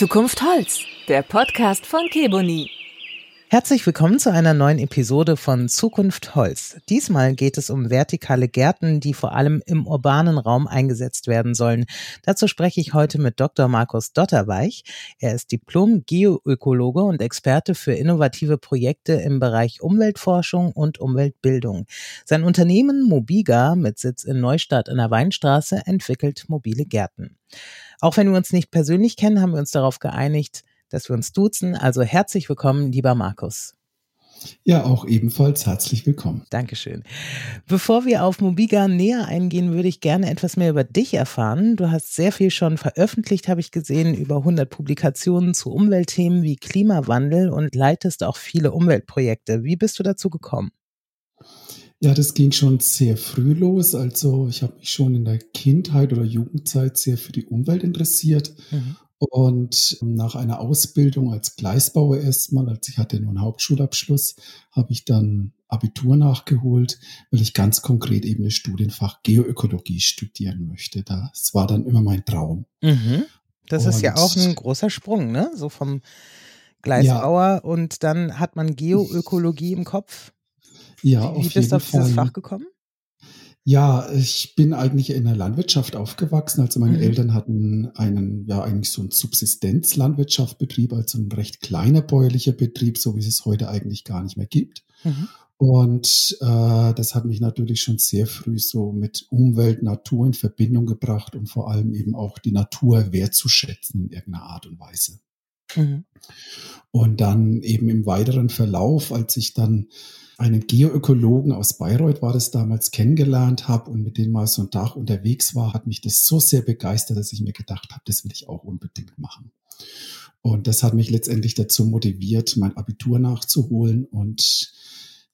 Zukunft Holz, der Podcast von Keboni. Herzlich willkommen zu einer neuen Episode von Zukunft Holz. Diesmal geht es um vertikale Gärten, die vor allem im urbanen Raum eingesetzt werden sollen. Dazu spreche ich heute mit Dr. Markus Dotterweich. Er ist Diplom-Geoökologe und Experte für innovative Projekte im Bereich Umweltforschung und Umweltbildung. Sein Unternehmen Mobiga mit Sitz in Neustadt in der Weinstraße entwickelt mobile Gärten. Auch wenn wir uns nicht persönlich kennen, haben wir uns darauf geeinigt, dass wir uns duzen. Also herzlich willkommen, lieber Markus. Ja, auch ebenfalls herzlich willkommen. Dankeschön. Bevor wir auf Mobiga näher eingehen, würde ich gerne etwas mehr über dich erfahren. Du hast sehr viel schon veröffentlicht, habe ich gesehen, über 100 Publikationen zu Umweltthemen wie Klimawandel und leitest auch viele Umweltprojekte. Wie bist du dazu gekommen? Ja, das ging schon sehr früh los. Also ich habe mich schon in der Kindheit oder Jugendzeit sehr für die Umwelt interessiert mhm. Und nach einer Ausbildung als Gleisbauer erstmal, als ich hatte nur einen Hauptschulabschluss, habe ich dann Abitur nachgeholt, weil ich ganz konkret eben das Studienfach Geoökologie studieren möchte. Das war dann immer mein Traum. Mhm. Das und ist ja auch ein großer Sprung, ne? So vom Gleisbauer ja. und dann hat man Geoökologie im Kopf. Ja, Wie, wie bist du auf dieses Fach gekommen? Ja, ich bin eigentlich in der Landwirtschaft aufgewachsen. Also meine mhm. Eltern hatten einen, ja, eigentlich so einen Subsistenzlandwirtschaftbetrieb, also ein recht kleiner bäuerlicher Betrieb, so wie es es heute eigentlich gar nicht mehr gibt. Mhm. Und äh, das hat mich natürlich schon sehr früh so mit Umwelt, Natur in Verbindung gebracht und vor allem eben auch die Natur wertzuschätzen in irgendeiner Art und Weise. Mhm. Und dann eben im weiteren Verlauf, als ich dann einen Geoökologen aus Bayreuth war das damals kennengelernt habe und mit dem mal so ein Tag unterwegs war, hat mich das so sehr begeistert, dass ich mir gedacht habe, das will ich auch unbedingt machen. Und das hat mich letztendlich dazu motiviert, mein Abitur nachzuholen und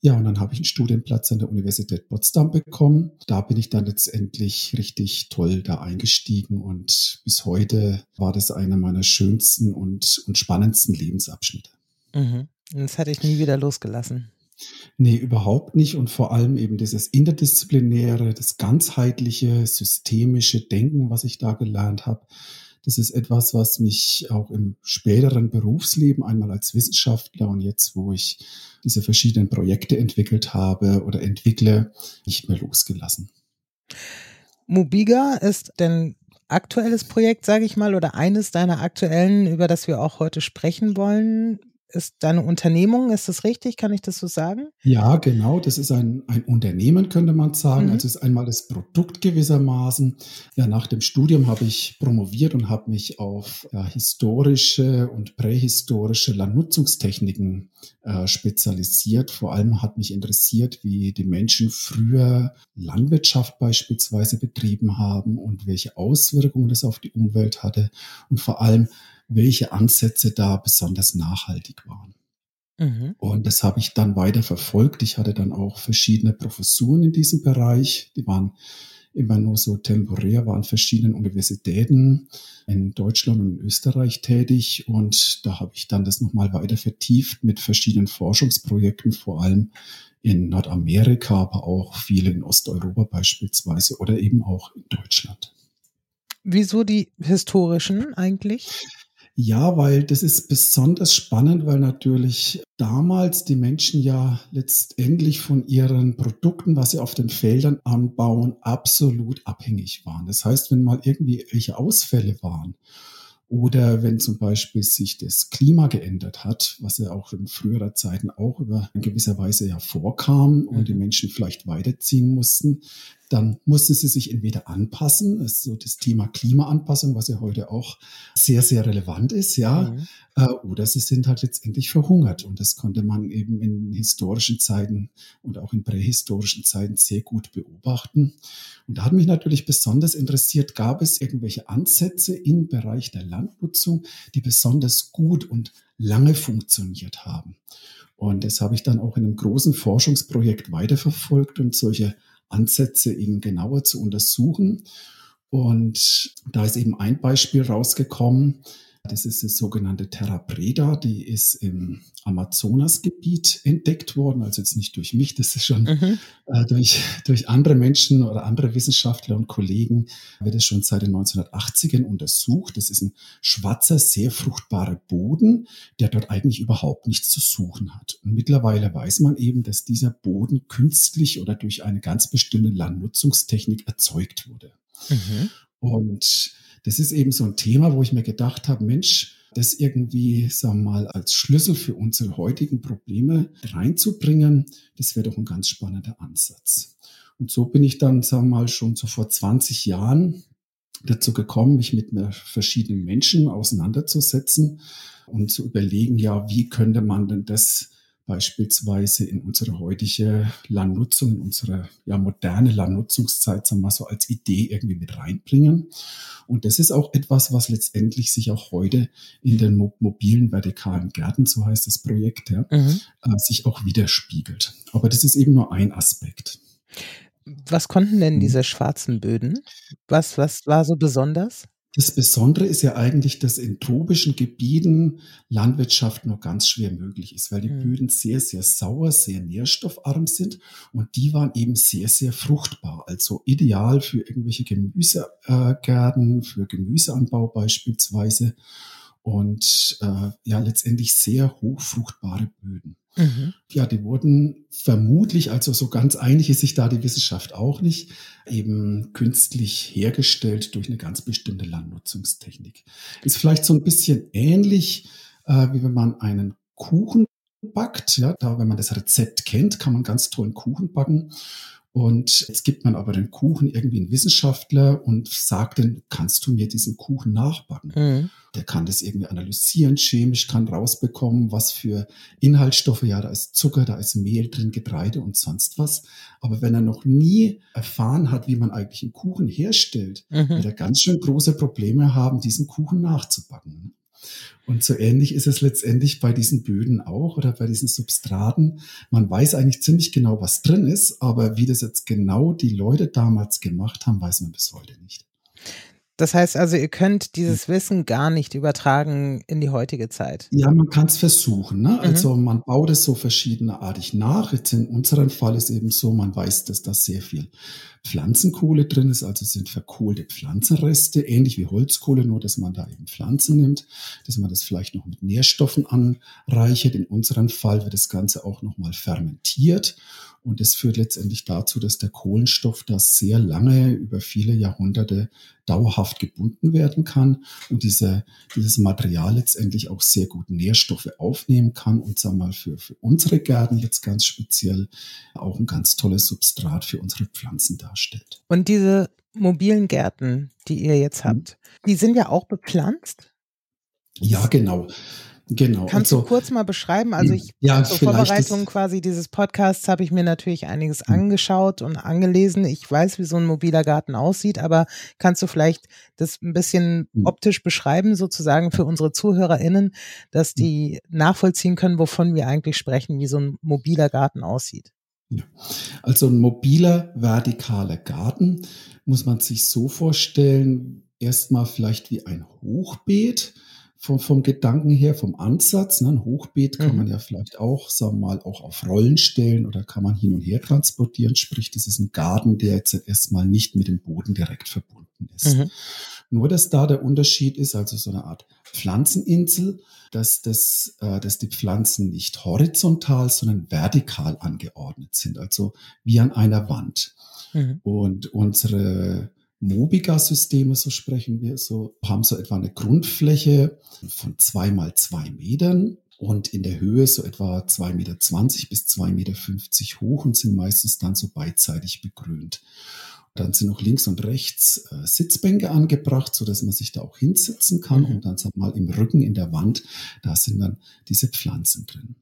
ja, und dann habe ich einen Studienplatz an der Universität Potsdam bekommen. Da bin ich dann letztendlich richtig toll da eingestiegen und bis heute war das einer meiner schönsten und, und spannendsten Lebensabschnitte. Mhm. Das hatte ich nie wieder losgelassen. Nee, überhaupt nicht. Und vor allem eben dieses interdisziplinäre, das ganzheitliche, systemische Denken, was ich da gelernt habe. Das ist etwas, was mich auch im späteren Berufsleben, einmal als Wissenschaftler und jetzt, wo ich diese verschiedenen Projekte entwickelt habe oder entwickle, nicht mehr losgelassen. Mobiga ist denn aktuelles Projekt, sage ich mal, oder eines deiner aktuellen, über das wir auch heute sprechen wollen ist deine Unternehmung, ist das richtig? Kann ich das so sagen? Ja, genau. Das ist ein, ein Unternehmen, könnte man sagen. Mhm. Also ist einmal das Produkt gewissermaßen. Ja, nach dem Studium habe ich promoviert und habe mich auf ja, historische und prähistorische Landnutzungstechniken äh, spezialisiert. Vor allem hat mich interessiert, wie die Menschen früher Landwirtschaft beispielsweise betrieben haben und welche Auswirkungen das auf die Umwelt hatte. Und vor allem, welche Ansätze da besonders nachhaltig waren. Mhm. Und das habe ich dann weiter verfolgt. Ich hatte dann auch verschiedene Professuren in diesem Bereich. Die waren immer nur so temporär, waren verschiedenen Universitäten in Deutschland und in Österreich tätig. Und da habe ich dann das nochmal weiter vertieft mit verschiedenen Forschungsprojekten, vor allem in Nordamerika, aber auch viele in Osteuropa beispielsweise oder eben auch in Deutschland. Wieso die historischen eigentlich? Ja, weil das ist besonders spannend, weil natürlich damals die Menschen ja letztendlich von ihren Produkten, was sie auf den Feldern anbauen, absolut abhängig waren. Das heißt, wenn mal irgendwie welche Ausfälle waren oder wenn zum Beispiel sich das Klima geändert hat, was ja auch in früherer Zeiten auch über in gewisser Weise ja vorkam und die mhm. Menschen vielleicht weiterziehen mussten, dann mussten sie sich entweder anpassen, das ist so das Thema Klimaanpassung, was ja heute auch sehr, sehr relevant ist, ja, mhm. äh, oder sie sind halt letztendlich verhungert. Und das konnte man eben in historischen Zeiten und auch in prähistorischen Zeiten sehr gut beobachten. Und da hat mich natürlich besonders interessiert, gab es irgendwelche Ansätze im Bereich der Landnutzung, die besonders gut und lange funktioniert haben. Und das habe ich dann auch in einem großen Forschungsprojekt weiterverfolgt und solche Ansätze eben genauer zu untersuchen. Und da ist eben ein Beispiel rausgekommen, Das ist das sogenannte Terra Preda, die ist im Amazonasgebiet entdeckt worden, also jetzt nicht durch mich, das ist schon mhm. äh, durch, durch andere Menschen oder andere Wissenschaftler und Kollegen, wird es schon seit den 1980ern untersucht. Das ist ein schwarzer, sehr fruchtbarer Boden, der dort eigentlich überhaupt nichts zu suchen hat. Und mittlerweile weiß man eben, dass dieser Boden künstlich oder durch eine ganz bestimmte Landnutzungstechnik erzeugt wurde. Mhm. Und das ist eben so ein Thema, wo ich mir gedacht habe, Mensch, das irgendwie, sagen wir mal, als Schlüssel für unsere heutigen Probleme reinzubringen, das wäre doch ein ganz spannender Ansatz. Und so bin ich dann, sagen wir mal, schon so vor 20 Jahren dazu gekommen, mich mit verschiedenen Menschen auseinanderzusetzen und zu überlegen, ja, wie könnte man denn das beispielsweise in unsere heutige Landnutzung, in unsere ja, moderne Landnutzungszeit, sagen wir mal so als Idee irgendwie mit reinbringen. Und das ist auch etwas, was letztendlich sich auch heute in den mobilen vertikalen Gärten, so heißt das Projekt, ja, mhm. äh, sich auch widerspiegelt. Aber das ist eben nur ein Aspekt. Was konnten denn mhm. diese schwarzen Böden? Was, was war so besonders? Das Besondere ist ja eigentlich, dass in tropischen Gebieten Landwirtschaft nur ganz schwer möglich ist, weil die mhm. Böden sehr, sehr sauer, sehr nährstoffarm sind und die waren eben sehr, sehr fruchtbar. Also ideal für irgendwelche Gemüsegärten, für Gemüseanbau beispielsweise und äh, ja letztendlich sehr hochfruchtbare Böden. Mhm. Ja, die wurden vermutlich, also so ganz einig ist sich da die Wissenschaft auch nicht, eben künstlich hergestellt durch eine ganz bestimmte Landnutzungstechnik. Ist vielleicht so ein bisschen ähnlich, äh, wie wenn man einen Kuchen backt. Ja, da, wenn man das Rezept kennt, kann man ganz tollen Kuchen backen. Und jetzt gibt man aber den Kuchen irgendwie einen Wissenschaftler und sagt dann, kannst du mir diesen Kuchen nachbacken? Mhm. Der kann das irgendwie analysieren, chemisch, kann rausbekommen, was für Inhaltsstoffe, ja, da ist Zucker, da ist Mehl drin, Getreide und sonst was. Aber wenn er noch nie erfahren hat, wie man eigentlich einen Kuchen herstellt, mhm. wird er ganz schön große Probleme haben, diesen Kuchen nachzubacken. Und so ähnlich ist es letztendlich bei diesen Böden auch oder bei diesen Substraten. Man weiß eigentlich ziemlich genau, was drin ist, aber wie das jetzt genau die Leute damals gemacht haben, weiß man bis heute nicht. Das heißt also, ihr könnt dieses Wissen gar nicht übertragen in die heutige Zeit. Ja, man kann es versuchen. Ne? Mhm. Also man baut es so verschiedenerartig nach. Jetzt in unserem Fall ist eben so, man weiß, dass da sehr viel Pflanzenkohle drin ist, also sind verkohlte Pflanzenreste, ähnlich wie Holzkohle, nur dass man da eben Pflanzen nimmt, dass man das vielleicht noch mit Nährstoffen anreichert. In unserem Fall wird das Ganze auch nochmal fermentiert und das führt letztendlich dazu, dass der Kohlenstoff da sehr lange über viele Jahrhunderte dauerhaft gebunden werden kann und diese, dieses Material letztendlich auch sehr gut Nährstoffe aufnehmen kann und sagen wir mal für, für unsere Gärten jetzt ganz speziell auch ein ganz tolles Substrat für unsere Pflanzen darstellt. Und diese mobilen Gärten, die ihr jetzt mhm. habt, die sind ja auch bepflanzt? Ja, genau. Genau. Kannst also, du kurz mal beschreiben? Also ich ja, zur Vorbereitung quasi dieses Podcasts habe ich mir natürlich einiges hm. angeschaut und angelesen. Ich weiß, wie so ein mobiler Garten aussieht, aber kannst du vielleicht das ein bisschen hm. optisch beschreiben, sozusagen für unsere ZuhörerInnen, dass hm. die nachvollziehen können, wovon wir eigentlich sprechen, wie so ein mobiler Garten aussieht? Ja. Also ein mobiler vertikaler Garten muss man sich so vorstellen, erstmal vielleicht wie ein Hochbeet vom, vom Gedanken her, vom Ansatz. Ne? Ein Hochbeet kann mhm. man ja vielleicht auch, sagen wir mal, auch auf Rollen stellen oder kann man hin und her transportieren. Sprich, das ist ein Garten, der jetzt erstmal nicht mit dem Boden direkt verbunden ist. Mhm. Nur, dass da der Unterschied ist, also so eine Art Pflanzeninsel, dass, das, äh, dass die Pflanzen nicht horizontal, sondern vertikal angeordnet sind, also wie an einer Wand. Mhm. Und unsere Mobiga-Systeme, so sprechen wir, so haben so etwa eine Grundfläche von zwei mal zwei Metern und in der Höhe so etwa zwei Meter zwanzig bis zwei Meter fünfzig hoch und sind meistens dann so beidseitig begrünt. Dann sind noch links und rechts äh, Sitzbänke angebracht, so dass man sich da auch hinsetzen kann. Mhm. Und dann sag mal im Rücken in der Wand, da sind dann diese Pflanzen drin.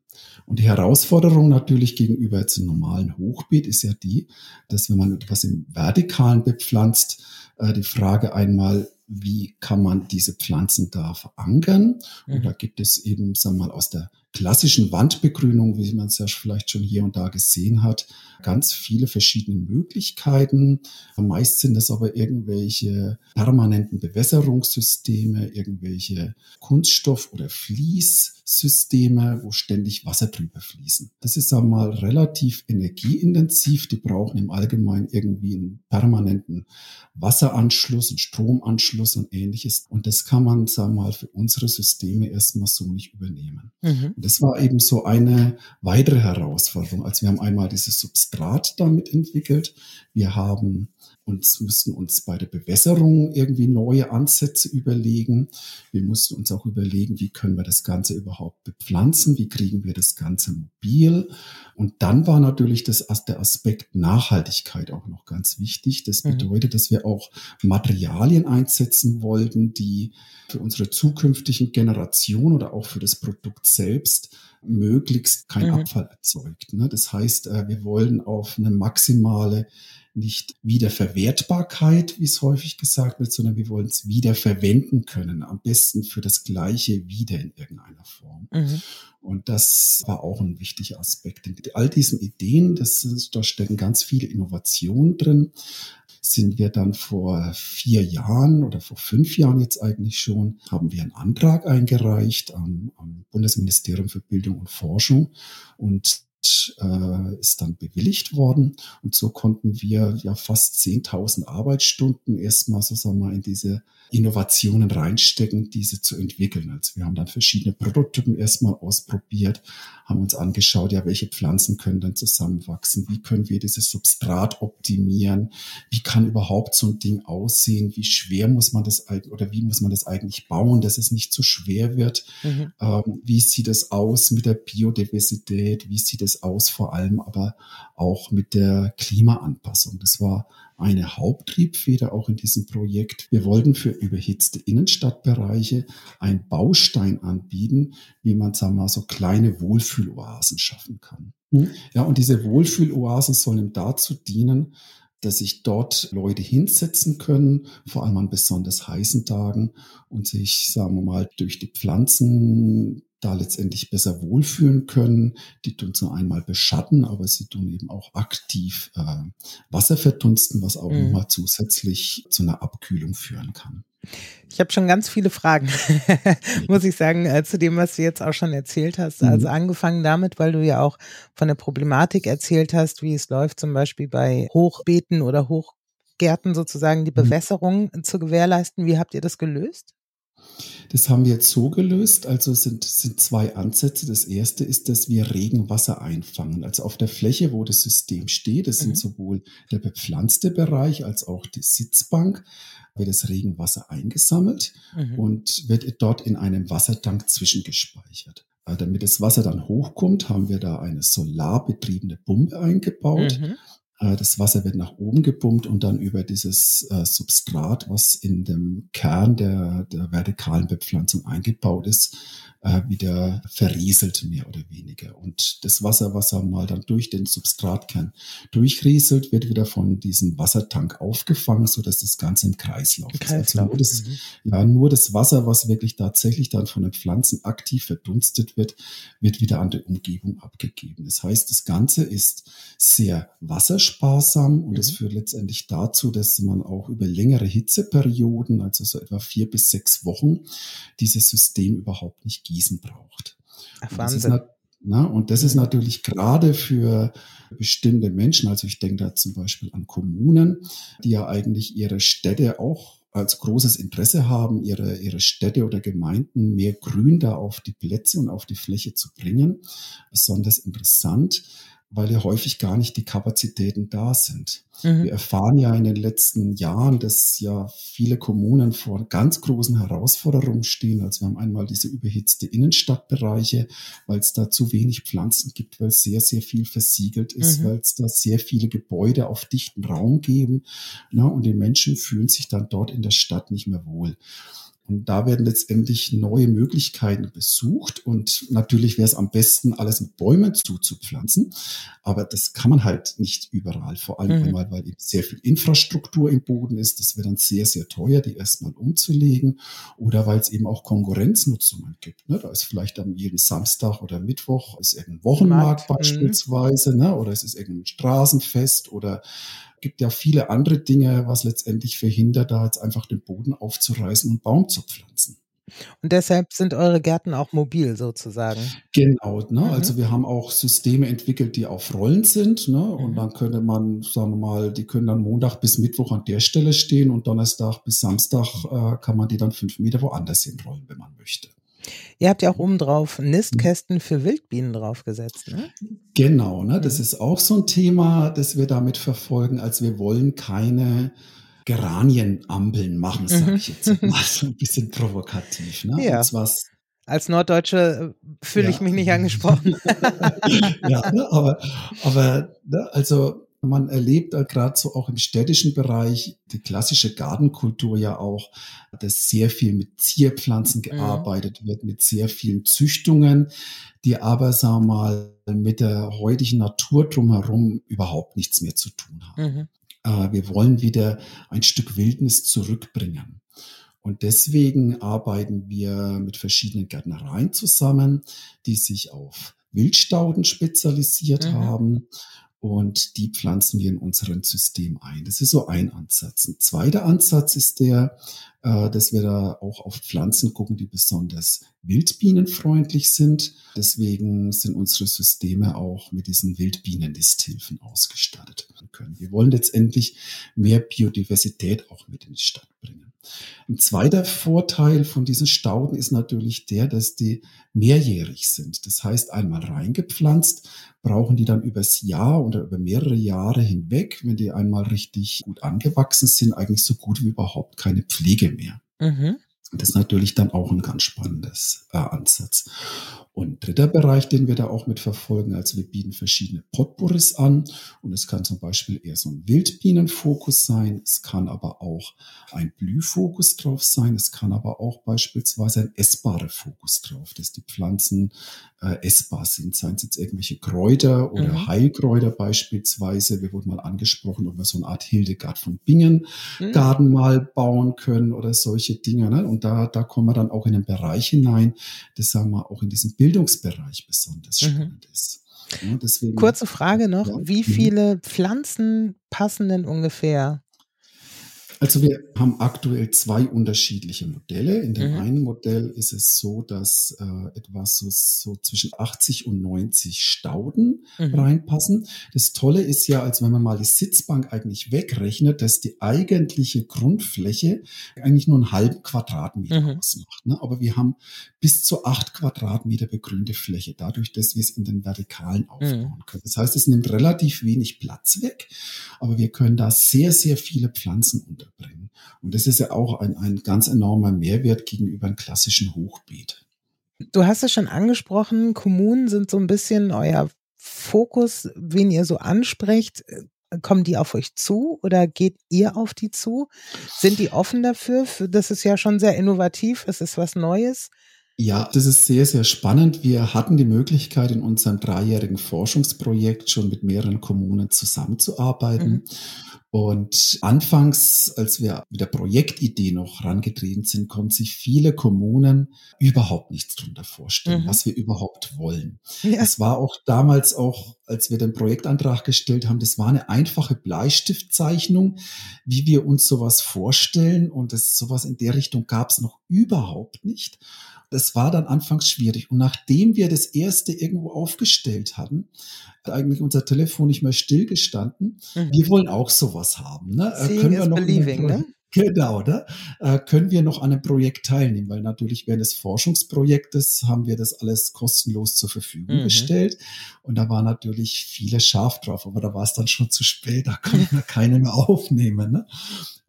Und die Herausforderung natürlich gegenüber jetzt einem normalen Hochbeet ist ja die, dass wenn man etwas im Vertikalen bepflanzt, äh, die Frage einmal, wie kann man diese Pflanzen da verankern? Und mhm. da gibt es eben, sagen wir mal, aus der klassischen Wandbegrünung, wie man es ja vielleicht schon hier und da gesehen hat, ganz viele verschiedene Möglichkeiten. Meist sind es aber irgendwelche permanenten Bewässerungssysteme, irgendwelche Kunststoff- oder Fließsysteme, wo ständig Wasser drüber fließen. Das ist einmal relativ energieintensiv. Die brauchen im Allgemeinen irgendwie einen permanenten Wasseranschluss, einen Stromanschluss und ähnliches. Und das kann man, sagen wir mal, für unsere Systeme erstmal so nicht übernehmen. Mhm. Das war eben so eine weitere Herausforderung. Also wir haben einmal dieses Substrat damit entwickelt. Wir haben uns, müssen uns bei der Bewässerung irgendwie neue Ansätze überlegen. Wir mussten uns auch überlegen, wie können wir das Ganze überhaupt bepflanzen? Wie kriegen wir das Ganze mobil? Und dann war natürlich das, der Aspekt Nachhaltigkeit auch noch ganz wichtig. Das mhm. bedeutet, dass wir auch Materialien einsetzen wollten, die für unsere zukünftigen Generationen oder auch für das Produkt selbst möglichst kein mhm. Abfall erzeugt. Ne? Das heißt, äh, wir wollen auf eine maximale nicht Wiederverwertbarkeit, wie es häufig gesagt wird, sondern wir wollen es wiederverwenden können, am besten für das Gleiche wieder in irgendeiner Form. Mhm. Und das war auch ein wichtiger Aspekt. In all diesen Ideen, das, da stecken ganz viele Innovationen drin, sind wir dann vor vier Jahren oder vor fünf Jahren jetzt eigentlich schon, haben wir einen Antrag eingereicht am, am Bundesministerium für Bildung und Forschung und äh, ist dann bewilligt worden. Und so konnten wir ja fast 10.000 Arbeitsstunden erstmal so sagen wir, in diese Innovationen reinstecken, diese zu entwickeln. Also wir haben dann verschiedene Prototypen erstmal ausprobiert, haben uns angeschaut, ja, welche Pflanzen können dann zusammenwachsen, wie können wir dieses Substrat optimieren, wie kann überhaupt so ein Ding aussehen, wie schwer muss man das eigentlich oder wie muss man das eigentlich bauen, dass es nicht zu schwer wird, mhm. ähm, wie sieht es aus mit der Biodiversität, wie sieht es aus vor allem aber auch mit der Klimaanpassung. Das war eine Haupttriebfeder auch in diesem Projekt. Wir wollten für überhitzte Innenstadtbereiche einen Baustein anbieten, wie man, sagen wir mal, so kleine Wohlfühloasen schaffen kann. Mhm. Ja, und diese Wohlfühloasen sollen dazu dienen, dass sich dort Leute hinsetzen können, vor allem an besonders heißen Tagen und sich, sagen wir mal, durch die Pflanzen da letztendlich besser wohlfühlen können. Die tun zwar einmal beschatten, aber sie tun eben auch aktiv äh, Wasser verdunsten, was auch mhm. nochmal zusätzlich zu einer Abkühlung führen kann. Ich habe schon ganz viele Fragen, muss ich sagen, äh, zu dem, was du jetzt auch schon erzählt hast. Mhm. Also angefangen damit, weil du ja auch von der Problematik erzählt hast, wie es läuft zum Beispiel bei Hochbeeten oder Hochgärten sozusagen die mhm. Bewässerung mhm. zu gewährleisten. Wie habt ihr das gelöst? Das haben wir jetzt so gelöst. Also sind, sind zwei Ansätze. Das erste ist, dass wir Regenwasser einfangen. Also auf der Fläche, wo das System steht, das mhm. sind sowohl der bepflanzte Bereich als auch die Sitzbank, wird das Regenwasser eingesammelt mhm. und wird dort in einem Wassertank zwischengespeichert. Äh, damit das Wasser dann hochkommt, haben wir da eine solarbetriebene Pumpe eingebaut. Mhm. Äh, das Wasser wird nach oben gepumpt und dann über dieses äh, Substrat, was in dem Kern der, der vertikalen Bepflanzung eingebaut ist, äh, wieder verrieselt, mehr oder weniger. Und das Wasser, was mal dann durch den Substratkern durchrieselt, wird wieder von diesem Wassertank aufgefangen, so dass das Ganze im Kreislauf, ist. Also nur das, mhm. ja, nur das Wasser, was wirklich tatsächlich dann von den Pflanzen aktiv verdunstet wird, wird wieder an die Umgebung abgegeben. Das heißt, das Ganze ist sehr wassersparsam und es mhm. führt letztendlich dazu, dass man auch über längere Hitzeperioden, also so etwa vier bis sechs Wochen, dieses System überhaupt nicht. Gießen braucht. Ach, Wahnsinn. Und das, ist, na, und das ist natürlich gerade für bestimmte Menschen, also ich denke da zum Beispiel an Kommunen, die ja eigentlich ihre Städte auch als großes Interesse haben, ihre, ihre Städte oder Gemeinden mehr Grün da auf die Plätze und auf die Fläche zu bringen. Besonders interessant weil ja häufig gar nicht die Kapazitäten da sind. Mhm. Wir erfahren ja in den letzten Jahren, dass ja viele Kommunen vor ganz großen Herausforderungen stehen. Also wir haben einmal diese überhitzte Innenstadtbereiche, weil es da zu wenig Pflanzen gibt, weil es sehr, sehr viel versiegelt ist, mhm. weil es da sehr viele Gebäude auf dichten Raum geben. Na, und die Menschen fühlen sich dann dort in der Stadt nicht mehr wohl. Und da werden letztendlich neue Möglichkeiten besucht. Und natürlich wäre es am besten, alles mit Bäumen zuzupflanzen. Aber das kann man halt nicht überall. Vor allem mhm. einmal, weil eben sehr viel Infrastruktur im Boden ist. Das wäre dann sehr, sehr teuer, die erstmal umzulegen. Oder weil es eben auch Konkurrenznutzungen gibt. Ne? Da ist vielleicht am jeden Samstag oder Mittwoch ist irgendein Wochenmarkt Markt, mhm. beispielsweise. Ne? Oder es ist irgendein Straßenfest oder gibt ja viele andere Dinge, was letztendlich verhindert, da jetzt einfach den Boden aufzureißen und Baum zu pflanzen. Und deshalb sind eure Gärten auch mobil sozusagen. Genau, ne? Mhm. also wir haben auch Systeme entwickelt, die auf Rollen sind. Ne? Und mhm. dann könnte man, sagen wir mal, die können dann Montag bis Mittwoch an der Stelle stehen und Donnerstag bis Samstag äh, kann man die dann fünf Meter woanders hinrollen, wenn man möchte. Ihr habt ja auch oben drauf Nistkästen für Wildbienen draufgesetzt, ne? Genau, ne? Das ist auch so ein Thema, das wir damit verfolgen, als wir wollen keine Geranienambeln machen, sage mhm. ich jetzt mal so ein bisschen provokativ. Ne? Ja. Als Norddeutsche äh, fühle ja. ich mich nicht angesprochen. ja, ne, aber, aber ne, also man erlebt gerade so auch im städtischen Bereich die klassische Gartenkultur ja auch, dass sehr viel mit Zierpflanzen mhm. gearbeitet mhm. wird, mit sehr vielen Züchtungen, die aber, sagen wir mal, mit der heutigen Natur drumherum überhaupt nichts mehr zu tun haben. Mhm. Äh, wir wollen wieder ein Stück Wildnis zurückbringen. Und deswegen arbeiten wir mit verschiedenen Gärtnereien zusammen, die sich auf Wildstauden spezialisiert mhm. haben und die pflanzen wir in unserem System ein. Das ist so ein Ansatz. Ein zweiter Ansatz ist der, äh, dass wir da auch auf Pflanzen gucken, die besonders wildbienenfreundlich sind. Deswegen sind unsere Systeme auch mit diesen Wildbienennisthilfen ausgestattet können. Wir wollen letztendlich mehr Biodiversität auch mit in die Stadt bringen. Ein zweiter Vorteil von diesen Stauden ist natürlich der, dass die mehrjährig sind. Das heißt, einmal reingepflanzt, brauchen die dann übers Jahr oder über mehrere Jahre hinweg, wenn die einmal richtig gut angewachsen sind, eigentlich so gut wie überhaupt keine Pflege mehr. Mhm. Das ist natürlich dann auch ein ganz spannendes äh, Ansatz. Und dritter Bereich, den wir da auch mit verfolgen, also wir bieten verschiedene Potpourris an und es kann zum Beispiel eher so ein Wildbienenfokus sein, es kann aber auch ein Blühfokus drauf sein, es kann aber auch beispielsweise ein essbarer Fokus drauf, dass die Pflanzen äh, essbar sind, seien es jetzt irgendwelche Kräuter oder mhm. Heilkräuter beispielsweise. Wir wurden mal angesprochen, ob wir so eine Art Hildegard von Bingen mhm. Garten mal bauen können oder solche Dinge. Ne? Und da, da kommen wir dann auch in den Bereich hinein, das sagen wir auch in diesem Bildungsbereich besonders mhm. spannend ist. Ja, deswegen, Kurze Frage noch, ja, wie mhm. viele Pflanzen passen denn ungefähr also wir haben aktuell zwei unterschiedliche Modelle. In dem mhm. einen Modell ist es so, dass äh, etwas so, so zwischen 80 und 90 Stauden mhm. reinpassen. Das Tolle ist ja, als wenn man mal die Sitzbank eigentlich wegrechnet, dass die eigentliche Grundfläche eigentlich nur einen halben Quadratmeter mhm. ausmacht. Ne? Aber wir haben bis zu acht Quadratmeter begrünte Fläche, dadurch, dass wir es in den Vertikalen mhm. aufbauen können. Das heißt, es nimmt relativ wenig Platz weg, aber wir können da sehr, sehr viele Pflanzen unter unterbringen. Und das ist ja auch ein, ein ganz enormer Mehrwert gegenüber einem klassischen Hochbeet. Du hast es schon angesprochen, Kommunen sind so ein bisschen euer Fokus, wen ihr so ansprecht. Kommen die auf euch zu oder geht ihr auf die zu? Sind die offen dafür? Das ist ja schon sehr innovativ, es ist was Neues. Ja, das ist sehr, sehr spannend. Wir hatten die Möglichkeit, in unserem dreijährigen Forschungsprojekt schon mit mehreren Kommunen zusammenzuarbeiten. Mhm. Und anfangs, als wir mit der Projektidee noch herangetreten sind, konnten sich viele Kommunen überhaupt nichts darunter vorstellen, mhm. was wir überhaupt wollen. Ja. Es war auch damals auch, als wir den Projektantrag gestellt haben, das war eine einfache Bleistiftzeichnung, wie wir uns sowas vorstellen. Und das, sowas in der Richtung gab es noch überhaupt nicht. Das war dann anfangs schwierig. Und nachdem wir das erste irgendwo aufgestellt hatten, hat eigentlich unser Telefon nicht mehr stillgestanden. Mhm. Wir wollen auch sowas haben. Ne? Seeing Können wir noch believing, ne? Genau, ne? Äh, können wir noch an einem Projekt teilnehmen? Weil natürlich während des Forschungsprojektes haben wir das alles kostenlos zur Verfügung mhm. gestellt. Und da war natürlich viele scharf drauf, aber da war es dann schon zu spät, da konnte man keine mehr aufnehmen. Ne?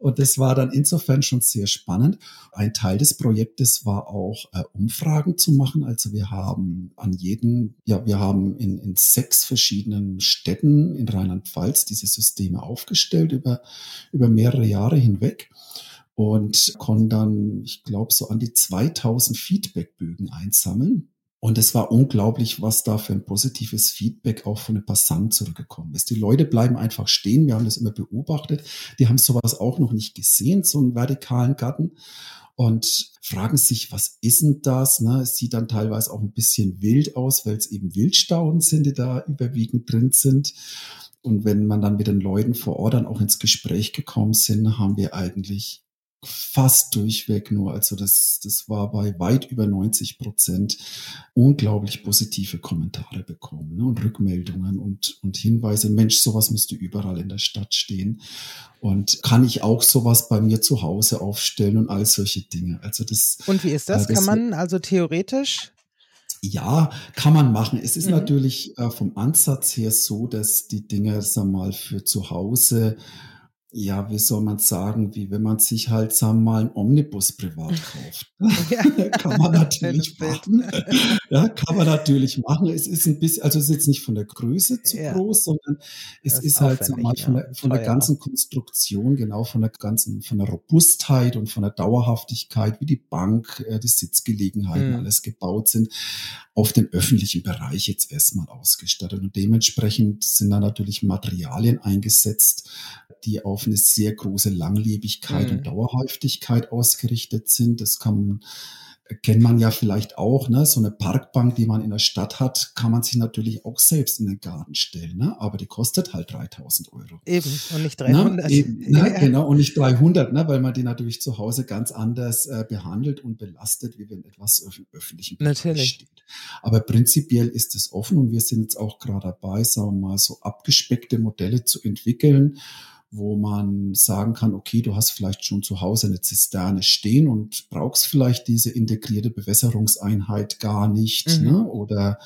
Und das war dann insofern schon sehr spannend. Ein Teil des Projektes war auch äh, Umfragen zu machen. Also wir haben an jeden, ja, wir haben in, in sechs verschiedenen Städten in Rheinland-Pfalz diese Systeme aufgestellt über, über mehrere Jahre hinweg. und konnte dann, ich glaube, so an die 2000 Feedbackbögen einsammeln. Und es war unglaublich, was da für ein positives Feedback auch von den Passanten zurückgekommen ist. Die Leute bleiben einfach stehen. Wir haben das immer beobachtet. Die haben sowas auch noch nicht gesehen, so einen vertikalen Garten und fragen sich, was ist denn das? Ne? Es sieht dann teilweise auch ein bisschen wild aus, weil es eben Wildstauden sind, die da überwiegend drin sind. Und wenn man dann mit den Leuten vor Ort dann auch ins Gespräch gekommen sind, haben wir eigentlich fast durchweg nur, also das, das war bei weit über 90 Prozent unglaublich positive Kommentare bekommen ne, und Rückmeldungen und, und Hinweise, Mensch, sowas müsste überall in der Stadt stehen. Und kann ich auch sowas bei mir zu Hause aufstellen und all solche Dinge. Also das. Und wie ist das? Äh, das kann man also theoretisch ja, kann man machen. Es ist mhm. natürlich äh, vom Ansatz her so, dass die Dinge, sag mal, für zu Hause ja, wie soll man sagen, wie wenn man sich halt, sagen wir mal, einen Omnibus privat kauft. Ja. kann man natürlich machen. ja, kann man natürlich machen. Es ist ein bisschen, also es ist jetzt nicht von der Größe zu ja. groß, sondern es ist, ist halt, sagen wir mal, von, der, von der ganzen Konstruktion, genau von der ganzen, von der Robustheit und von der Dauerhaftigkeit, wie die Bank, äh, die Sitzgelegenheiten mhm. alles gebaut sind, auf den öffentlichen Bereich jetzt erstmal ausgestattet. Und dementsprechend sind da natürlich Materialien eingesetzt, die auf eine sehr große Langlebigkeit mhm. und Dauerhaftigkeit ausgerichtet sind. Das kann kennt man ja vielleicht auch, ne? so eine Parkbank, die man in der Stadt hat, kann man sich natürlich auch selbst in den Garten stellen, ne? aber die kostet halt 3000 Euro. Eben, und nicht 300. Ne? Eben, ne? Ja. Genau, und nicht 300, ne? weil man die natürlich zu Hause ganz anders äh, behandelt und belastet, wie wenn etwas öf öffentlichen natürlich. steht. Aber prinzipiell ist es offen und wir sind jetzt auch gerade dabei, sagen wir mal, so abgespeckte Modelle zu entwickeln, wo man sagen kann, okay, du hast vielleicht schon zu Hause eine Zisterne stehen und brauchst vielleicht diese integrierte Bewässerungseinheit gar nicht. Mhm. Ne? Oder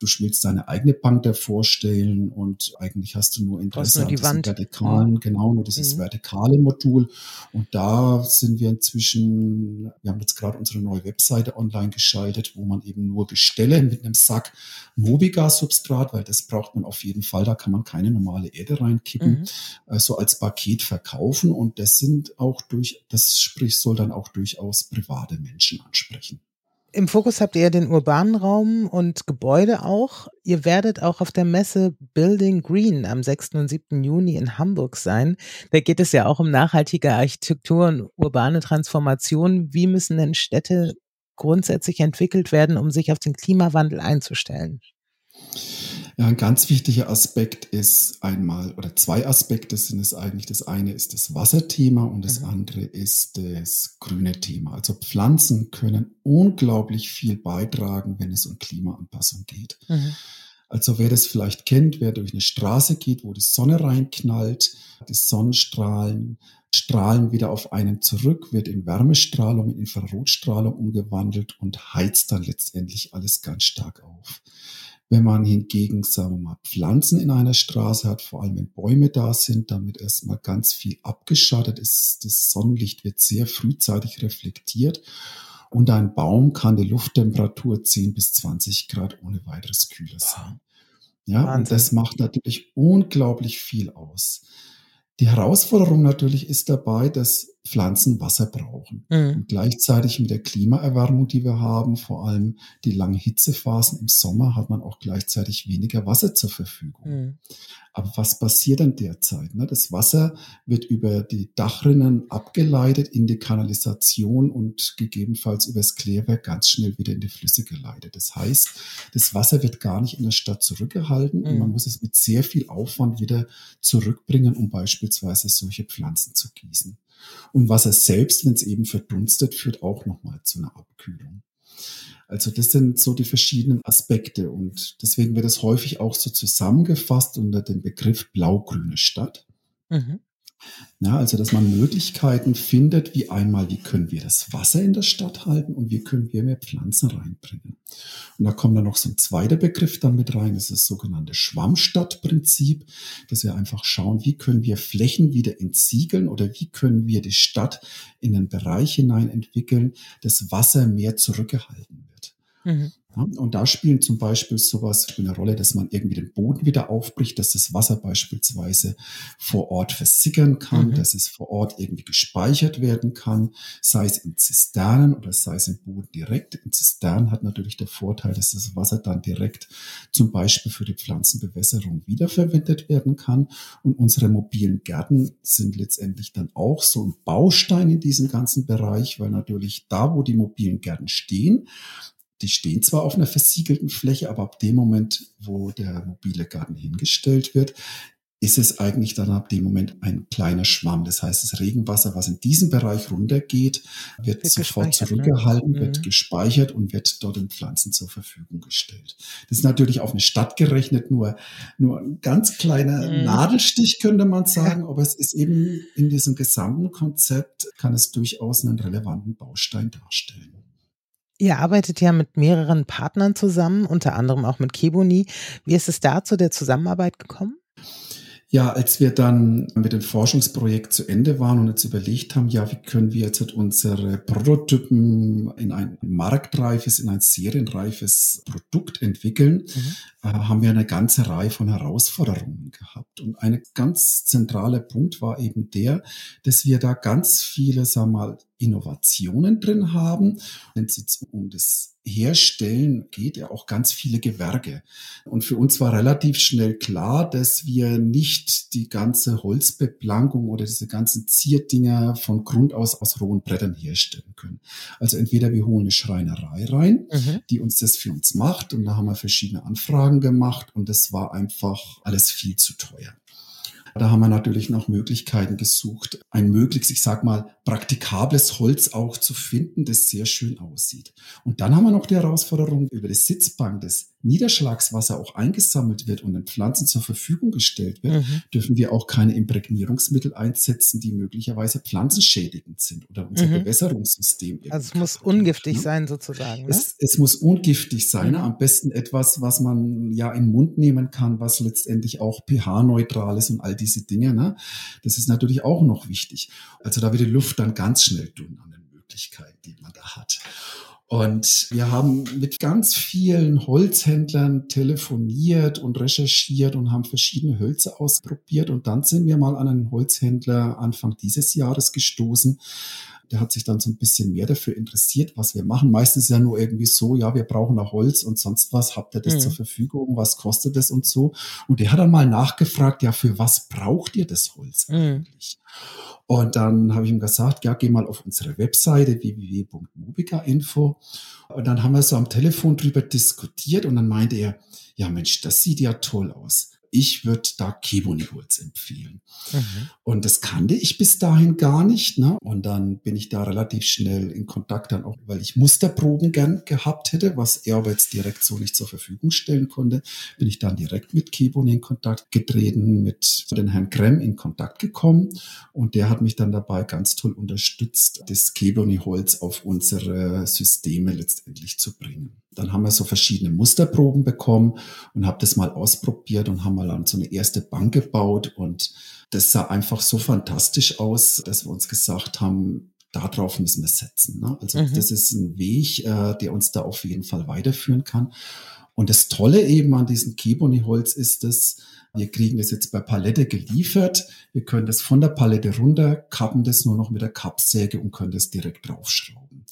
du willst deine eigene Bank davor stellen und eigentlich hast du nur Interesse nur an diesem vertikalen, ja. genau, nur dieses mhm. vertikale Modul. Und da sind wir inzwischen, wir haben jetzt gerade unsere neue Webseite online geschaltet, wo man eben nur bestellen mit einem Sack Mobigas-Substrat, weil das braucht man auf jeden Fall, da kann man keine normale Erde reinkippen, mhm. äh, so als Paket verkaufen. Und das sind auch durch, das sprich, soll dann auch durchaus private Menschen ansprechen. Im Fokus habt ihr den urbanen Raum und Gebäude auch. Ihr werdet auch auf der Messe Building Green am 6. und 7. Juni in Hamburg sein. Da geht es ja auch um nachhaltige Architektur und urbane Transformation. Wie müssen denn Städte grundsätzlich entwickelt werden, um sich auf den Klimawandel einzustellen? Ja, ein ganz wichtiger Aspekt ist einmal, oder zwei Aspekte sind es eigentlich. Das eine ist das Wasserthema und das mhm. andere ist das grüne Thema. Also Pflanzen können unglaublich viel beitragen, wenn es um Klimaanpassung geht. Mhm. Also wer das vielleicht kennt, wer durch eine Straße geht, wo die Sonne reinknallt, die Sonnenstrahlen strahlen wieder auf einen zurück, wird in Wärmestrahlung, in Infrarotstrahlung umgewandelt und heizt dann letztendlich alles ganz stark auf. Wenn man hingegen, sagen wir mal, Pflanzen in einer Straße hat, vor allem wenn Bäume da sind, damit erstmal ganz viel abgeschattet ist, das Sonnenlicht wird sehr frühzeitig reflektiert und ein Baum kann die Lufttemperatur 10 bis 20 Grad ohne weiteres kühler sein. Ja, Wahnsinn. und das macht natürlich unglaublich viel aus. Die Herausforderung natürlich ist dabei, dass Pflanzen Wasser brauchen. Mhm. Und gleichzeitig mit der Klimaerwärmung, die wir haben, vor allem die langen Hitzephasen im Sommer, hat man auch gleichzeitig weniger Wasser zur Verfügung. Mhm. Aber was passiert dann derzeit? Ne? Das Wasser wird über die Dachrinnen abgeleitet in die Kanalisation und gegebenenfalls übers Klärwerk ganz schnell wieder in die Flüsse geleitet. Das heißt, das Wasser wird gar nicht in der Stadt zurückgehalten mhm. und man muss es mit sehr viel Aufwand wieder zurückbringen, um beispielsweise solche Pflanzen zu gießen. Und Wasser selbst, wenn es eben verdunstet, führt auch nochmal zu einer Abkühlung. Also das sind so die verschiedenen Aspekte und deswegen wird es häufig auch so zusammengefasst unter dem Begriff blau-grüne Stadt. Mhm. Ja, also, dass man Möglichkeiten findet, wie einmal, wie können wir das Wasser in der Stadt halten und wie können wir mehr Pflanzen reinbringen. Und da kommt dann noch so ein zweiter Begriff dann mit rein, das ist das sogenannte Schwammstadtprinzip, dass wir einfach schauen, wie können wir Flächen wieder entsiegeln oder wie können wir die Stadt in einen Bereich hinein entwickeln, dass Wasser mehr zurückgehalten wird. Mhm. Und da spielen zum Beispiel sowas eine Rolle, dass man irgendwie den Boden wieder aufbricht, dass das Wasser beispielsweise vor Ort versickern kann, mhm. dass es vor Ort irgendwie gespeichert werden kann, sei es in Zisternen oder sei es im Boden direkt. In Zisternen hat natürlich der Vorteil, dass das Wasser dann direkt zum Beispiel für die Pflanzenbewässerung wiederverwendet werden kann. Und unsere mobilen Gärten sind letztendlich dann auch so ein Baustein in diesem ganzen Bereich, weil natürlich da, wo die mobilen Gärten stehen, die stehen zwar auf einer versiegelten Fläche, aber ab dem Moment, wo der mobile Garten hingestellt wird, ist es eigentlich dann ab dem Moment ein kleiner Schwamm. Das heißt, das Regenwasser, was in diesem Bereich runtergeht, wird, wird sofort ne? zurückgehalten, ne? wird mhm. gespeichert und wird dort den Pflanzen zur Verfügung gestellt. Das ist natürlich auf eine Stadt gerechnet nur, nur ein ganz kleiner mhm. Nadelstich, könnte man sagen, aber es ist eben in diesem gesamten Konzept, kann es durchaus einen relevanten Baustein darstellen. Ihr arbeitet ja mit mehreren Partnern zusammen, unter anderem auch mit Keboni. Wie ist es da zu der Zusammenarbeit gekommen? Ja, als wir dann mit dem Forschungsprojekt zu Ende waren und jetzt überlegt haben, ja, wie können wir jetzt unsere Prototypen in ein marktreifes, in ein serienreifes Produkt entwickeln, mhm. Äh, haben wir eine ganze Reihe von Herausforderungen gehabt. Und ein ganz zentraler Punkt war eben der, dass wir da ganz viele, sagen wir mal, Innovationen drin haben. Wenn es jetzt um das Herstellen geht, ja auch ganz viele Gewerke. Und für uns war relativ schnell klar, dass wir nicht die ganze Holzbeplankung oder diese ganzen Zierdinger von Grund aus aus rohen Brettern herstellen können. Also entweder wir holen eine Schreinerei rein, mhm. die uns das für uns macht. Und da haben wir verschiedene Anfragen gemacht und das war einfach alles viel zu teuer. Da haben wir natürlich nach Möglichkeiten gesucht, ein möglichst, ich sag mal, praktikables Holz auch zu finden, das sehr schön aussieht. Und dann haben wir noch die Herausforderung, über das Sitzbank, das Niederschlagswasser auch eingesammelt wird und den Pflanzen zur Verfügung gestellt wird, mhm. dürfen wir auch keine Imprägnierungsmittel einsetzen, die möglicherweise pflanzenschädigend sind oder unser mhm. Bewässerungssystem. Also es muss ungiftig ne? sein sozusagen. Ne? Es, es, muss ungiftig sein. Mhm. Am besten etwas, was man ja in den Mund nehmen kann, was letztendlich auch pH-neutral ist und all diese Dinge. Ne? Das ist natürlich auch noch wichtig. Also da wird die Luft dann ganz schnell dünn an den Möglichkeiten, die man da hat. Und wir haben mit ganz vielen Holzhändlern telefoniert und recherchiert und haben verschiedene Hölzer ausprobiert. Und dann sind wir mal an einen Holzhändler Anfang dieses Jahres gestoßen. Der hat sich dann so ein bisschen mehr dafür interessiert, was wir machen. Meistens ja nur irgendwie so, ja, wir brauchen noch Holz und sonst was. Habt ihr das mhm. zur Verfügung? Was kostet das und so? Und der hat dann mal nachgefragt, ja, für was braucht ihr das Holz mhm. eigentlich? Mhm. Und dann habe ich ihm gesagt, ja, geh mal auf unsere Webseite www.mobica.info. Und dann haben wir so am Telefon drüber diskutiert und dann meinte er, ja Mensch, das sieht ja toll aus ich würde da Keboni-Holz empfehlen. Mhm. Und das kannte ich bis dahin gar nicht. Ne? Und dann bin ich da relativ schnell in Kontakt dann auch, weil ich Musterproben gern gehabt hätte, was er aber jetzt direkt so nicht zur Verfügung stellen konnte, bin ich dann direkt mit Keboni in Kontakt getreten, mit den Herrn Krem in Kontakt gekommen. Und der hat mich dann dabei ganz toll unterstützt, das Keboni-Holz auf unsere Systeme letztendlich zu bringen. Dann haben wir so verschiedene Musterproben bekommen und habe das mal ausprobiert und haben mal dann so eine erste Bank gebaut und das sah einfach so fantastisch aus, dass wir uns gesagt haben, darauf müssen wir setzen. Ne? Also mhm. das ist ein Weg, äh, der uns da auf jeden Fall weiterführen kann. Und das Tolle eben an diesem Keboni-Holz ist, dass wir kriegen das jetzt bei Palette geliefert. Wir können das von der Palette runter, kappen das nur noch mit der Kappsäge und können das direkt draufschrauben.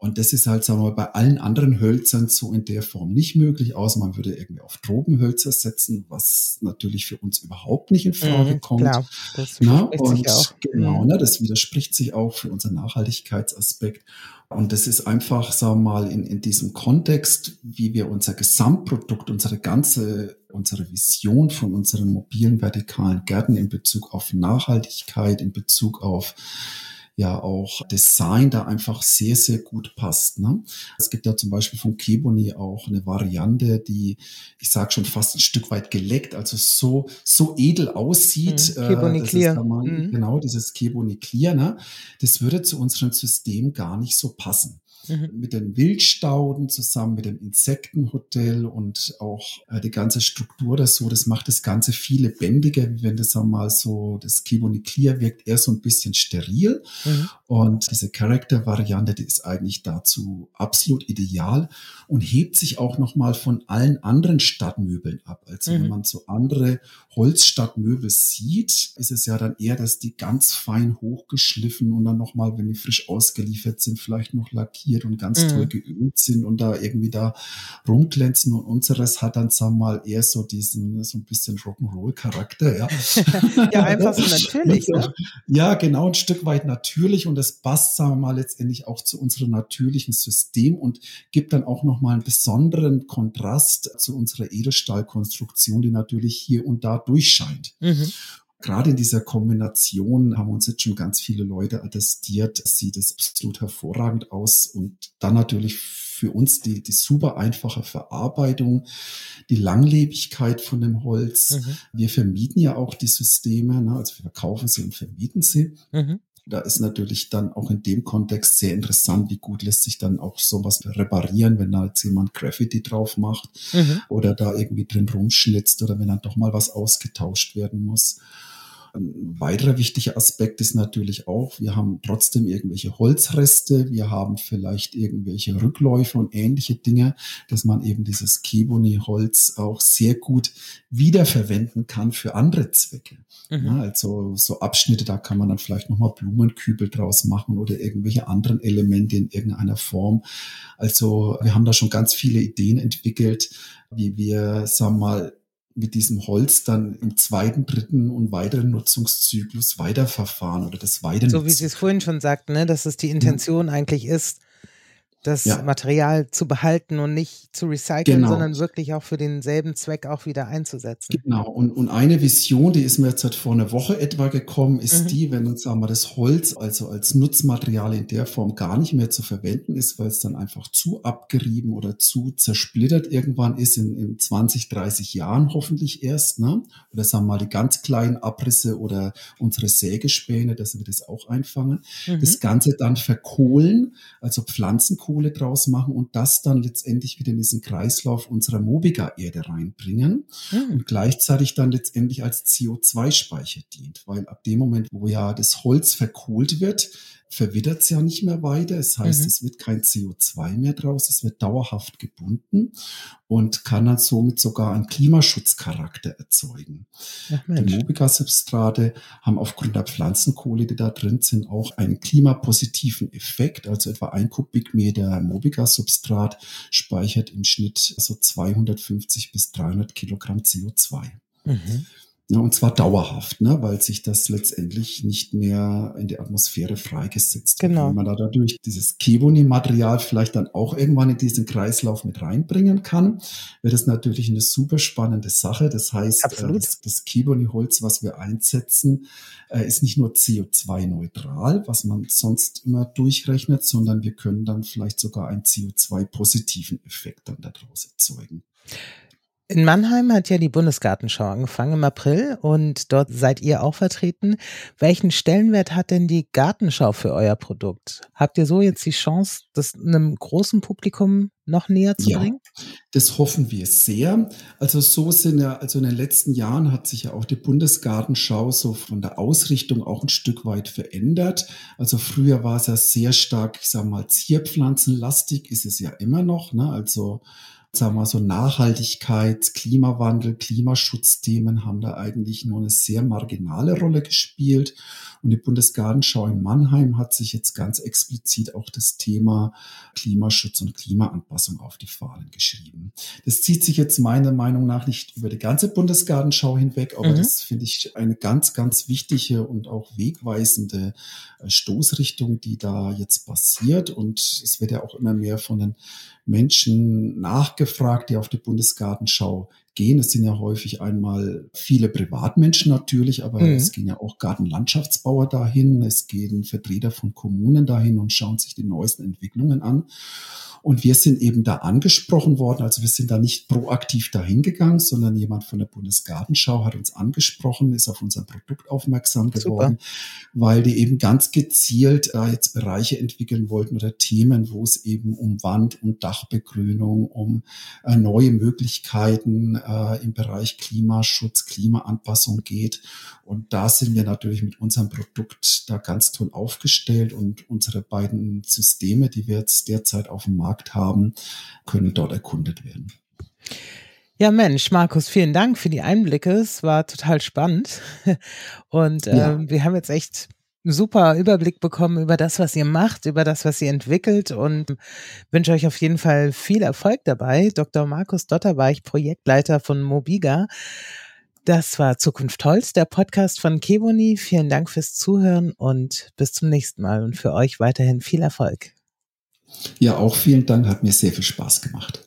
Und das ist halt, sagen wir mal, bei allen anderen Hölzern so in der Form nicht möglich, außer man würde irgendwie auf Tropenhölzer setzen, was natürlich für uns überhaupt nicht in Frage mhm, kommt. Klar, das Na, und auch. genau, mhm. ne, das widerspricht sich auch für unseren Nachhaltigkeitsaspekt. Und das ist einfach, sagen wir mal, in, in diesem Kontext, wie wir unser Gesamtprodukt, unsere ganze, unsere Vision von unseren mobilen vertikalen Gärten in Bezug auf Nachhaltigkeit, in Bezug auf ja auch Design da einfach sehr, sehr gut passt. Ne? Es gibt ja zum Beispiel von Keboni auch eine Variante, die, ich sage schon fast ein Stück weit geleckt, also so, so edel aussieht. Mhm. Keboni äh, Clear. Mal, mhm. Genau, dieses Keboni Clear. Ne? Das würde zu unserem System gar nicht so passen. Mhm. mit den Wildstauden zusammen mit dem Insektenhotel und auch äh, die ganze Struktur das so, das macht das Ganze viel lebendiger, wie wenn das einmal so, das Kiboni Clear wirkt eher so ein bisschen steril. Mhm. Und diese Character-Variante, die ist eigentlich dazu absolut ideal und hebt sich auch nochmal von allen anderen Stadtmöbeln ab. Also mhm. wenn man so andere Holzstadtmöbel sieht, ist es ja dann eher, dass die ganz fein hochgeschliffen und dann nochmal, wenn die frisch ausgeliefert sind, vielleicht noch lackiert und ganz mhm. toll geölt sind und da irgendwie da rumglänzen. Und unseres hat dann, sagen wir mal, eher so diesen, so ein bisschen Rock'n'Roll-Charakter, ja. ja, einfach so natürlich. ne? Ja, genau, ein Stück weit natürlich und das passt, sagen wir mal, letztendlich auch zu unserem natürlichen System und gibt dann auch nochmal einen besonderen Kontrast zu unserer Edelstahlkonstruktion, die natürlich hier und da durchscheint. Mhm. Gerade in dieser Kombination haben uns jetzt schon ganz viele Leute attestiert, sieht es absolut hervorragend aus und dann natürlich für uns die, die super einfache Verarbeitung, die Langlebigkeit von dem Holz. Mhm. Wir vermieten ja auch die Systeme, ne? also wir verkaufen sie und vermieten sie. Mhm. Da ist natürlich dann auch in dem Kontext sehr interessant, wie gut lässt sich dann auch sowas reparieren, wenn da jetzt jemand Graffiti drauf macht mhm. oder da irgendwie drin rumschnitzt oder wenn dann doch mal was ausgetauscht werden muss. Ein weiterer wichtiger Aspekt ist natürlich auch, wir haben trotzdem irgendwelche Holzreste, wir haben vielleicht irgendwelche Rückläufe und ähnliche Dinge, dass man eben dieses Keboni-Holz auch sehr gut wiederverwenden kann für andere Zwecke. Mhm. Ja, also so Abschnitte, da kann man dann vielleicht nochmal Blumenkübel draus machen oder irgendwelche anderen Elemente in irgendeiner Form. Also wir haben da schon ganz viele Ideen entwickelt, wie wir, sagen wir mal, mit diesem Holz dann im zweiten, dritten und weiteren Nutzungszyklus weiterverfahren oder das weiter. So wie Sie es vorhin schon sagten, ne, dass es die Intention ja. eigentlich ist, das ja. Material zu behalten und nicht zu recyceln, genau. sondern wirklich auch für denselben Zweck auch wieder einzusetzen. Genau. Und, und eine Vision, die ist mir jetzt halt vor einer Woche etwa gekommen, ist mhm. die, wenn uns sagen wir das Holz also als Nutzmaterial in der Form gar nicht mehr zu verwenden ist, weil es dann einfach zu abgerieben oder zu zersplittert irgendwann ist in, in 20, 30 Jahren hoffentlich erst, ne? Oder sagen wir mal die ganz kleinen Abrisse oder unsere Sägespäne, dass wir das auch einfangen. Mhm. Das Ganze dann verkohlen, also Pflanzenkohle Kohle draus machen und das dann letztendlich wieder in diesen Kreislauf unserer Mobiga-Erde reinbringen mhm. und gleichzeitig dann letztendlich als CO2-Speicher dient. Weil ab dem Moment, wo ja das Holz verkohlt wird, verwittert es ja nicht mehr weiter. Es heißt, mhm. es wird kein CO2 mehr draus, es wird dauerhaft gebunden und kann dann somit sogar einen Klimaschutzcharakter erzeugen. Die Mobiga-Substrate haben aufgrund der Pflanzenkohle, die da drin sind, auch einen klimapositiven Effekt. Also etwa ein Kubikmeter Mobiga-Substrat speichert im Schnitt so 250 bis 300 Kilogramm CO2. Mhm. Ja, und zwar dauerhaft, ne, weil sich das letztendlich nicht mehr in die Atmosphäre freigesetzt genau. Wenn man da dadurch dieses Keboni-Material vielleicht dann auch irgendwann in diesen Kreislauf mit reinbringen kann, wäre das natürlich eine super spannende Sache. Das heißt, äh, das, das Keboni-Holz, was wir einsetzen, äh, ist nicht nur CO2-neutral, was man sonst immer durchrechnet, sondern wir können dann vielleicht sogar einen CO2-positiven Effekt dann daraus erzeugen. In Mannheim hat ja die Bundesgartenschau angefangen im April und dort seid ihr auch vertreten. Welchen Stellenwert hat denn die Gartenschau für euer Produkt? Habt ihr so jetzt die Chance, das einem großen Publikum noch näher zu ja, bringen? Das hoffen wir sehr. Also so sind ja, also in den letzten Jahren hat sich ja auch die Bundesgartenschau so von der Ausrichtung auch ein Stück weit verändert. Also früher war es ja sehr stark, ich sage mal, Zierpflanzenlastig, ist es ja immer noch. Ne? Also sagen wir so Nachhaltigkeit, Klimawandel, Klimaschutzthemen haben da eigentlich nur eine sehr marginale Rolle gespielt. Und die Bundesgartenschau in Mannheim hat sich jetzt ganz explizit auch das Thema Klimaschutz und Klimaanpassung auf die Fahnen geschrieben. Das zieht sich jetzt meiner Meinung nach nicht über die ganze Bundesgartenschau hinweg, aber mhm. das finde ich eine ganz, ganz wichtige und auch wegweisende äh, Stoßrichtung, die da jetzt passiert. Und es wird ja auch immer mehr von den Menschen nachgefragt, die auf die Bundesgartenschau gehen. Es sind ja häufig einmal viele Privatmenschen natürlich, aber mhm. es gehen ja auch Gartenlandschaftsbauer dahin, es gehen Vertreter von Kommunen dahin und schauen sich die neuesten Entwicklungen an. Und wir sind eben da angesprochen worden. Also wir sind da nicht proaktiv dahin gegangen, sondern jemand von der Bundesgartenschau hat uns angesprochen, ist auf unser Produkt aufmerksam geworden, Super. weil die eben ganz gezielt äh, jetzt Bereiche entwickeln wollten oder Themen, wo es eben um Wand- und Dachbegrünung, um äh, neue Möglichkeiten äh, im Bereich Klimaschutz, Klimaanpassung geht. Und da sind wir natürlich mit unserem Produkt da ganz toll aufgestellt und unsere beiden Systeme, die wir jetzt derzeit auf dem Markt haben, können dort erkundet werden. Ja, Mensch, Markus, vielen Dank für die Einblicke. Es war total spannend. Und äh, ja. Ähm, wir haben jetzt echt einen super Überblick bekommen über das, was ihr macht, über das, was ihr entwickelt und wünsche euch auf jeden Fall viel Erfolg dabei. Dr. Markus Dotterweich, Projektleiter von Mobiga. Das war Zukunft Holz, der Podcast von Keboni. Vielen Dank fürs Zuhören und bis zum nächsten Mal und für euch weiterhin viel Erfolg. Ja, auch vielen Dank, hat mir sehr viel Spaß gemacht.